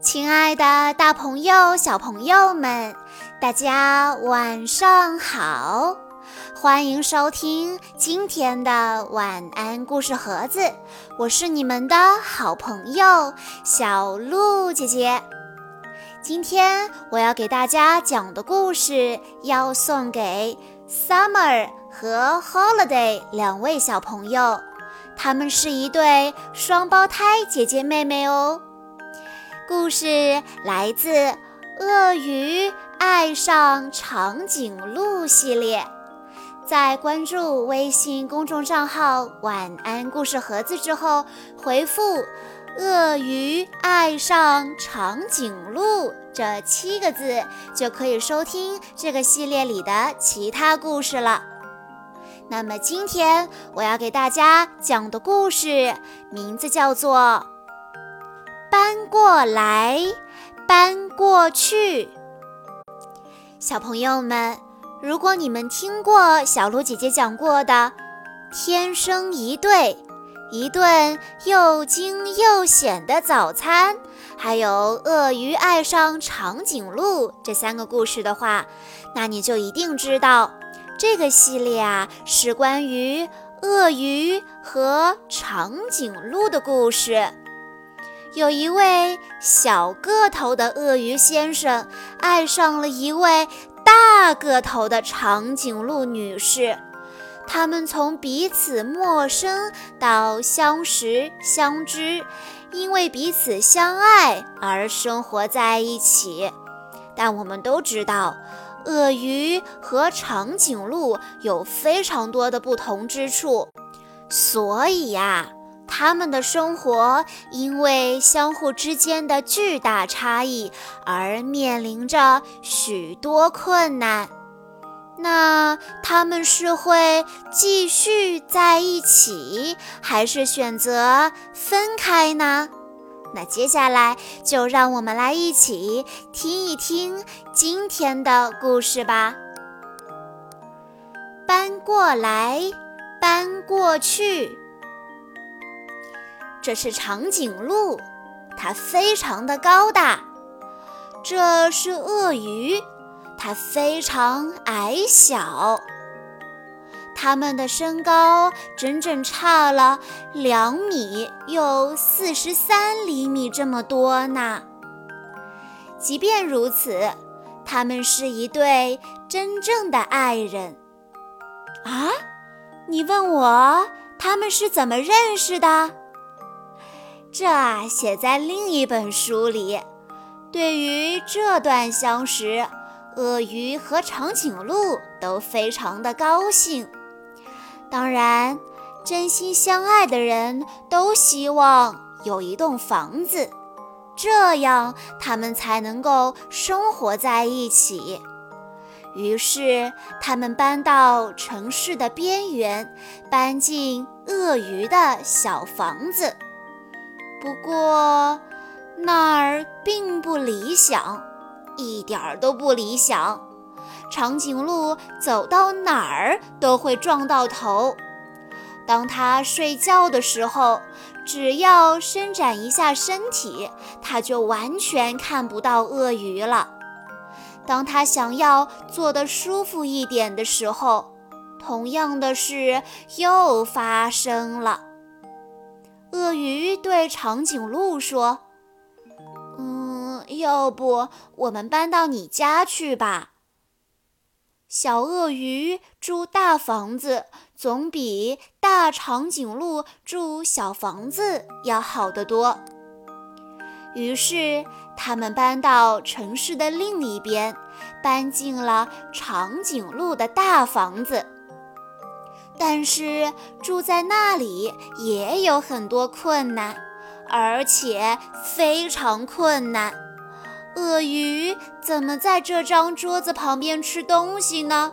亲爱的，大朋友、小朋友们，大家晚上好！欢迎收听今天的晚安故事盒子，我是你们的好朋友小鹿姐姐。今天我要给大家讲的故事，要送给 Summer 和 Holiday 两位小朋友，他们是一对双胞胎姐姐妹妹哦。故事来自《鳄鱼爱上长颈鹿》系列，在关注微信公众账号“晚安故事盒子”之后，回复“鳄鱼爱上长颈鹿”这七个字，就可以收听这个系列里的其他故事了。那么今天我要给大家讲的故事名字叫做。搬过来，搬过去。小朋友们，如果你们听过小鹿姐姐讲过的“天生一对”，一顿又惊又险的早餐，还有鳄鱼爱上长颈鹿这三个故事的话，那你就一定知道，这个系列啊是关于鳄鱼和长颈鹿的故事。有一位小个头的鳄鱼先生爱上了一位大个头的长颈鹿女士，他们从彼此陌生到相识相知，因为彼此相爱而生活在一起。但我们都知道，鳄鱼和长颈鹿有非常多的不同之处，所以呀。他们的生活因为相互之间的巨大差异而面临着许多困难。那他们是会继续在一起，还是选择分开呢？那接下来就让我们来一起听一听今天的故事吧。搬过来，搬过去。这是长颈鹿，它非常的高大。这是鳄鱼，它非常矮小。它们的身高整整差了两米又四十三厘米这么多呢。即便如此，他们是一对真正的爱人。啊，你问我他们是怎么认识的？这啊写在另一本书里。对于这段相识，鳄鱼和长颈鹿都非常的高兴。当然，真心相爱的人都希望有一栋房子，这样他们才能够生活在一起。于是，他们搬到城市的边缘，搬进鳄鱼的小房子。不过那儿并不理想，一点儿都不理想。长颈鹿走到哪儿都会撞到头。当它睡觉的时候，只要伸展一下身体，它就完全看不到鳄鱼了。当它想要坐得舒服一点的时候，同样的事又发生了。鳄鱼对长颈鹿说：“嗯，要不我们搬到你家去吧？小鳄鱼住大房子，总比大长颈鹿住小房子要好得多。”于是，他们搬到城市的另一边，搬进了长颈鹿的大房子。但是住在那里也有很多困难，而且非常困难。鳄鱼怎么在这张桌子旁边吃东西呢？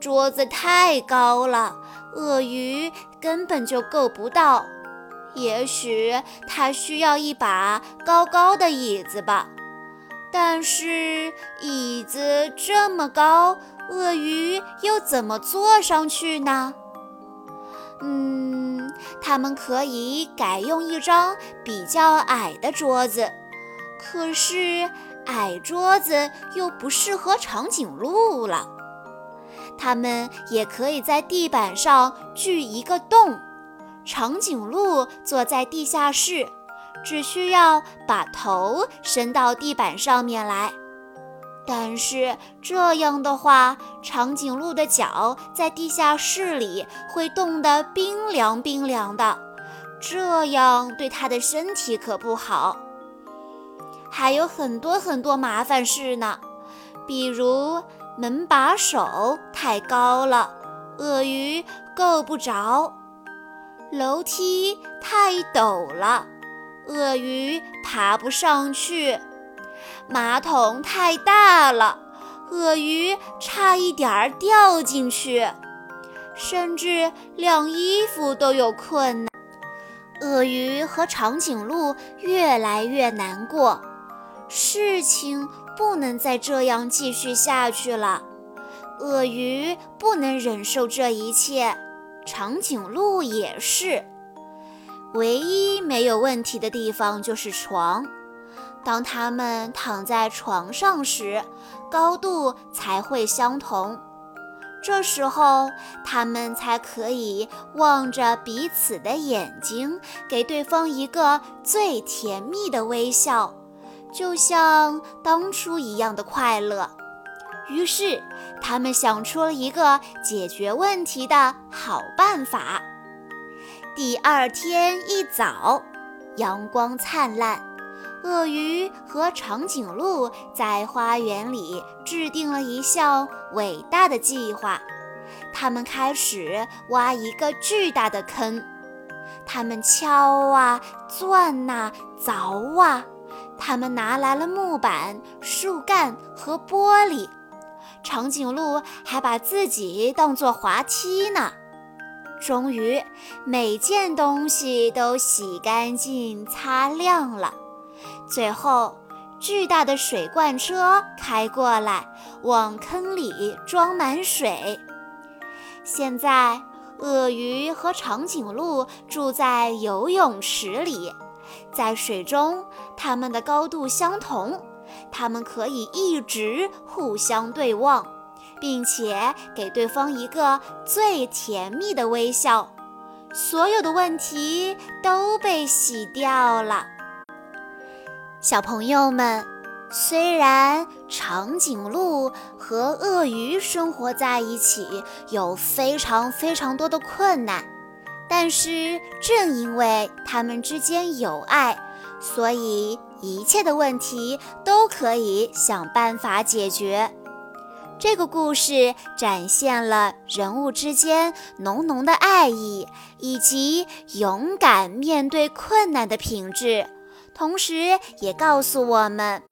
桌子太高了，鳄鱼根本就够不到。也许它需要一把高高的椅子吧。但是椅子这么高，鳄鱼又怎么坐上去呢？嗯，他们可以改用一张比较矮的桌子，可是矮桌子又不适合长颈鹿了。它们也可以在地板上锯一个洞，长颈鹿坐在地下室，只需要把头伸到地板上面来。但是这样的话，长颈鹿的脚在地下室里会冻得冰凉冰凉的，这样对它的身体可不好。还有很多很多麻烦事呢，比如。门把手太高了，鳄鱼够不着；楼梯太陡了，鳄鱼爬不上去；马桶太大了，鳄鱼差一点儿掉进去；甚至晾衣服都有困难。鳄鱼和长颈鹿越来越难过，事情。不能再这样继续下去了，鳄鱼不能忍受这一切，长颈鹿也是。唯一没有问题的地方就是床，当它们躺在床上时，高度才会相同，这时候它们才可以望着彼此的眼睛，给对方一个最甜蜜的微笑。就像当初一样的快乐。于是，他们想出了一个解决问题的好办法。第二天一早，阳光灿烂，鳄鱼和长颈鹿在花园里制定了一项伟大的计划。他们开始挖一个巨大的坑，他们敲啊，钻呐，凿啊。他们拿来了木板、树干和玻璃，长颈鹿还把自己当作滑梯呢。终于，每件东西都洗干净、擦亮了。最后，巨大的水罐车开过来，往坑里装满水。现在，鳄鱼和长颈鹿住在游泳池里。在水中，它们的高度相同，它们可以一直互相对望，并且给对方一个最甜蜜的微笑。所有的问题都被洗掉了。小朋友们，虽然长颈鹿和鳄鱼生活在一起有非常非常多的困难。但是，正因为他们之间有爱，所以一切的问题都可以想办法解决。这个故事展现了人物之间浓浓的爱意，以及勇敢面对困难的品质，同时也告诉我们，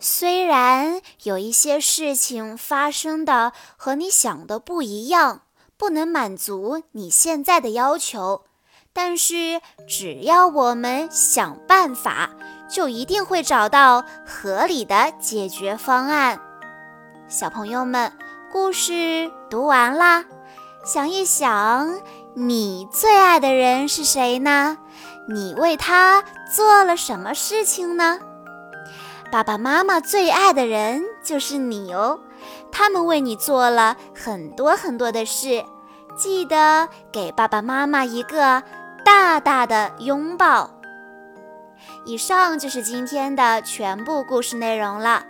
虽然有一些事情发生的和你想的不一样。不能满足你现在的要求，但是只要我们想办法，就一定会找到合理的解决方案。小朋友们，故事读完啦，想一想，你最爱的人是谁呢？你为他做了什么事情呢？爸爸妈妈最爱的人就是你哦，他们为你做了很多很多的事。记得给爸爸妈妈一个大大的拥抱。以上就是今天的全部故事内容了。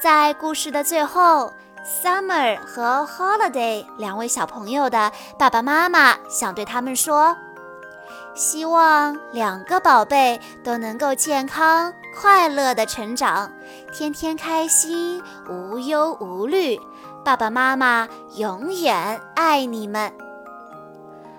在故事的最后，Summer 和 Holiday 两位小朋友的爸爸妈妈想对他们说：希望两个宝贝都能够健康快乐的成长，天天开心，无忧无虑。爸爸妈妈永远爱你们。